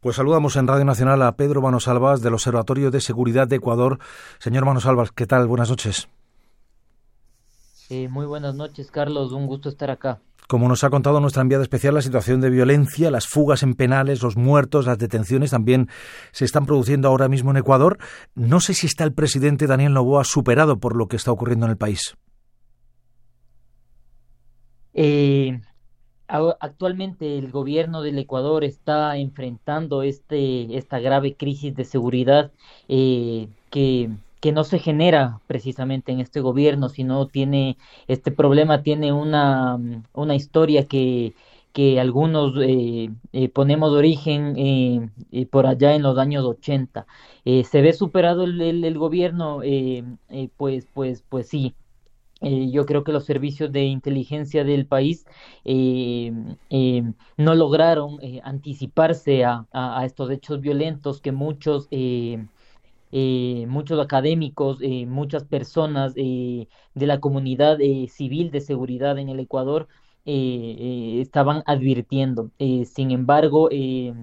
Pues saludamos en Radio Nacional a Pedro Manosalvas del Observatorio de Seguridad de Ecuador. Señor Manosalvas, ¿qué tal? Buenas noches. Eh, muy buenas noches, Carlos. Un gusto estar acá. Como nos ha contado nuestra enviada especial, la situación de violencia, las fugas en penales, los muertos, las detenciones también se están produciendo ahora mismo en Ecuador. No sé si está el presidente Daniel Novoa superado por lo que está ocurriendo en el país. Eh, Actualmente el gobierno del Ecuador está enfrentando este, esta grave crisis de seguridad eh, que, que no se genera precisamente en este gobierno, sino tiene este problema tiene una, una historia que, que algunos eh, eh, ponemos de origen por allá en los años 80. ¿Se ve superado el, el, el gobierno? pues, pues, pues sí, eh, yo creo que los servicios de inteligencia del país eh, eh, no lograron anticiparse a, estos hechos violentos que muchos muchos académicos, muchas personas de la comunidad civil de seguridad en el Ecuador estaban advirtiendo. sin embargo, se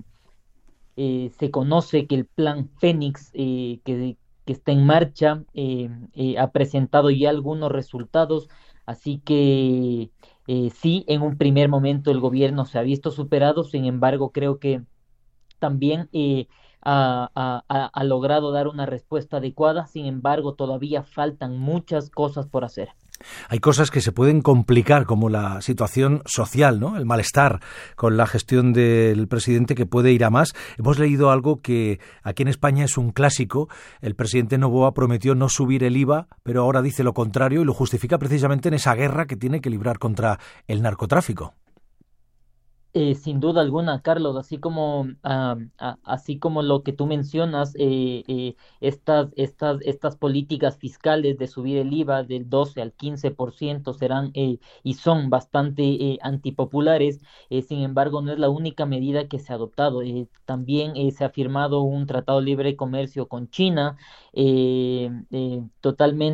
conoce que el plan Fénix que, que está en marcha, eh, eh, ha presentado ya algunos resultados, así que eh, sí, en un primer momento el gobierno se ha visto superado, sin embargo creo que también ha, logrado dar una respuesta adecuada, sin embargo todavía faltan muchas cosas por hacer. Hay cosas que se pueden complicar, como la situación social, ¿no? El malestar con la gestión del presidente que puede ir a más. Hemos leído algo que aquí en España es un clásico. El presidente Novoa prometió no subir el IVA, pero ahora dice lo contrario y lo justifica precisamente en esa guerra que tiene que librar contra el narcotráfico. Eh, sin duda alguna, Carlos, así como, así como lo que tú mencionas, eh, eh, estas, estas, estas políticas fiscales de subir el IVA del 12 al 15% serán y son bastante antipopulares, sin embargo, no es la única medida que se ha adoptado. también se ha firmado un tratado libre de comercio con China, totalmente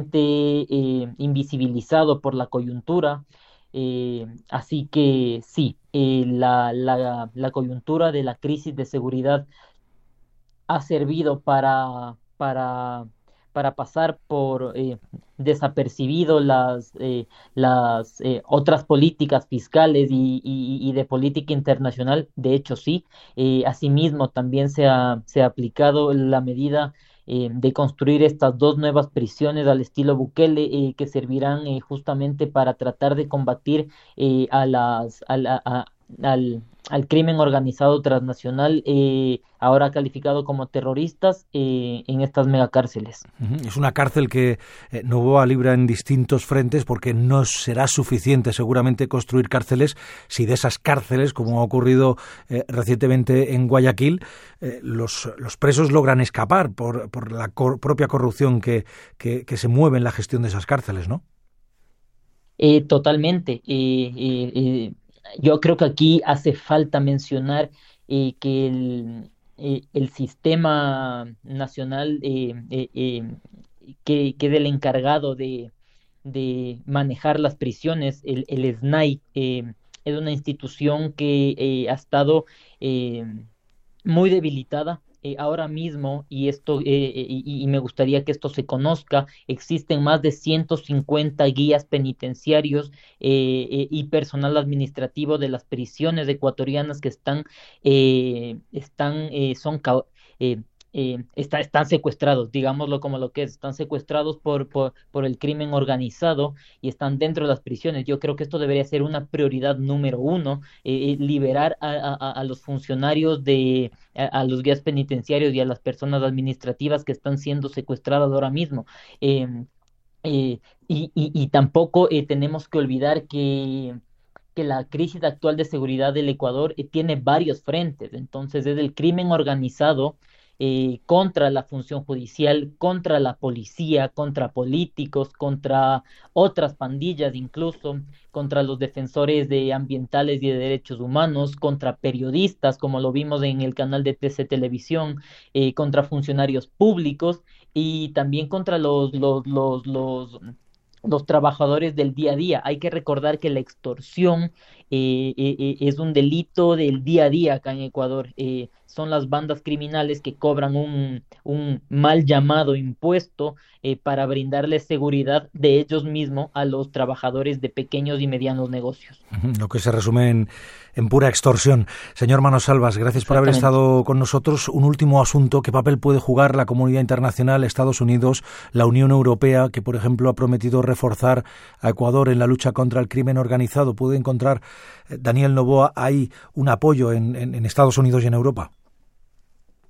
invisibilizado por la coyuntura. Eh, así que sí, eh, la, la, la, coyuntura de la crisis de seguridad ha servido para, para, para pasar por eh, desapercibido las, las otras políticas fiscales y, y, de política internacional. De hecho, sí. asimismo, también se ha, se ha aplicado la medida eh, de construir estas dos nuevas prisiones al estilo Bukele eh, que servirán eh, justamente para tratar de combatir a las a, a, al, al crimen organizado transnacional, eh, ahora calificado como terroristas, eh, en estas megacárceles. Es una cárcel que eh, Novoa libra en distintos frentes porque no será suficiente seguramente construir cárceles si de esas cárceles, como ha ocurrido recientemente en Guayaquil, los, los, presos logran escapar por, por la propia corrupción que, que, que, se mueve en la gestión de esas cárceles, ¿no? totalmente yo creo que aquí hace falta mencionar eh, que el, eh, sistema nacional eh, que quede el encargado de, de, manejar las prisiones, el, el SNAI, es una institución que ha estado muy debilitada eh, ahora mismo, y esto, eh, eh, y, me gustaría que esto se conozca, existen más de 150 guías penitenciarios y personal administrativo de las prisiones ecuatorianas que están, están son eh, están secuestrados, digámoslo como lo que es, están secuestrados por, por, el crimen organizado y están dentro de las prisiones. Yo creo que esto debería ser una prioridad número uno, eh, eh, liberar a, los funcionarios de, a, los guías penitenciarios y a las personas administrativas que están siendo secuestradas ahora mismo. Em, y, y, tampoco tenemos que olvidar que la crisis actual de seguridad del Ecuador tiene varios frentes. Entonces, es el crimen organizado, eh, contra la función judicial, contra la policía, contra políticos, contra otras pandillas incluso, contra los defensores de ambientales y de derechos humanos, contra periodistas, como lo vimos en el canal de TC Televisión, eh, contra funcionarios públicos y también contra los, los, los, los los trabajadores del día a día. Hay que recordar que la extorsión es un delito del día a día acá en Ecuador son las bandas criminales que cobran un, un mal llamado impuesto eh, para brindarles seguridad de ellos mismos a los trabajadores de pequeños y medianos negocios. Lo que se resume en, en pura extorsión. Señor Manos Salvas, gracias por haber estado con nosotros. Un último asunto, ¿qué papel puede jugar la comunidad internacional, Estados Unidos, la Unión Europea, que por ejemplo ha prometido reforzar a Ecuador en la lucha contra el crimen organizado? ¿Puede encontrar, eh, Daniel Novoa, ahí un apoyo en, Estados Unidos y en Europa?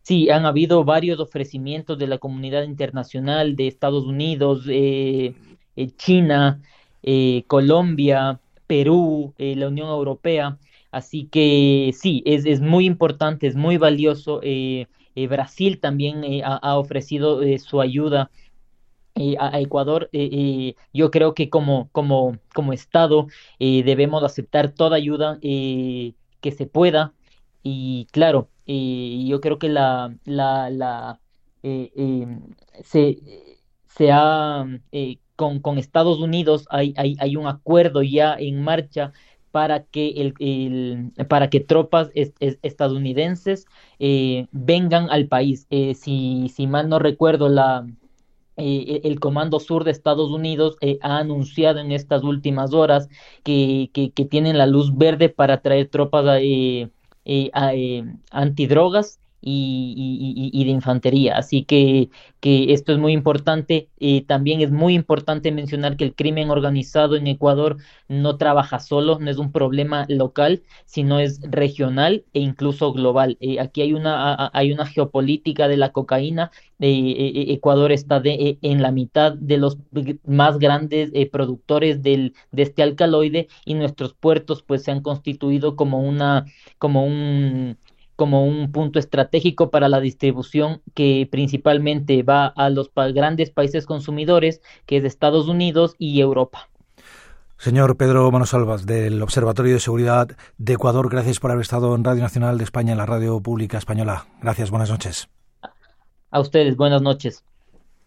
Sí, han habido varios ofrecimientos de la comunidad internacional, de Estados Unidos, eh, eh, China, eh, Colombia, Perú, la Unión Europea. Así que sí, es muy importante, es muy valioso. Brasil también ha, ofrecido su ayuda a, Ecuador. yo creo que como, como, como Estado debemos aceptar toda ayuda que se pueda. Y claro, yo creo que la, la, la eh, eh, se, se ha eh, con, con, Estados Unidos hay, hay, hay, un acuerdo ya en marcha para que el, el para que tropas estadounidenses vengan al país. si, si mal no recuerdo, la el Comando Sur de Estados Unidos ha anunciado en estas últimas horas que, tienen la luz verde para traer tropas eh, eh, eh, antidrogas y, y, de infantería. Así que, que esto es muy importante. Eh, también es muy importante mencionar que el crimen organizado en Ecuador no trabaja solo, no es un problema local, sino es regional e incluso global. Eh, aquí hay una, hay una geopolítica de la cocaína. Eh, Ecuador está de, en la mitad de los más grandes productores del, de este alcaloide y nuestros puertos pues se han constituido como una como un como un punto estratégico para la distribución que principalmente va a los grandes países consumidores, que es Estados Unidos y Europa. Señor Pedro Manosalvas, del Observatorio de Seguridad de Ecuador, gracias por haber estado en Radio Nacional de España, en la radio pública española. Gracias, buenas noches. A ustedes, buenas noches.